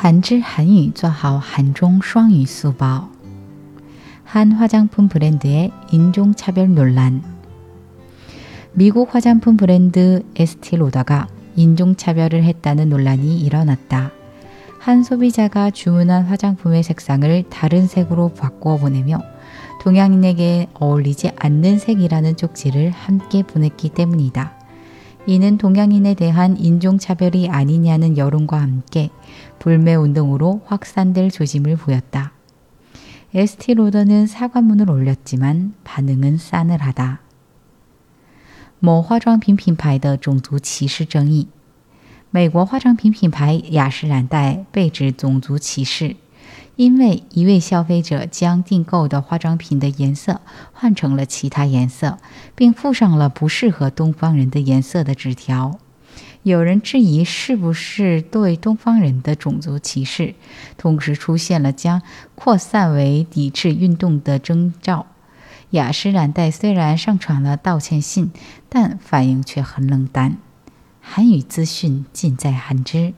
한질 한유 좌하오 한종双语 수바오 한 화장품 브랜드의 인종차별 논란. 미국 화장품 브랜드 에스티로 다가 인종 차별 을 했 다는 논란 이 일어났 다 한 소비 자가, 주 문한 화장품 의 색상 을 다른 색 으로 바꿔 보 내며 동양인 에게 어울 리지 않는 색 이라는 쪽 지를 함께 보냈 기 때문 이다. 이는 동양인에 대한 인종차별이 아니냐는 여론과 함께 불매 운동으로 확산될 조짐을 보였다. 에스티 로더는 사과문을 올렸지만 반응은 싸늘하다. 某化妆品品牌的种族歧视争议。美国化妆品品牌雅诗兰黛被指种族歧视。 因为一位消费者将订购的化妆品的颜色换成了其他颜色，并附上了不适合东方人的颜色的纸条。有人质疑是不是对东方人的种族歧视，同时出现了将扩散为抵制运动的征兆。雅诗兰黛虽然上传了道歉信，但反应却很冷淡。韩语资讯尽在韩知。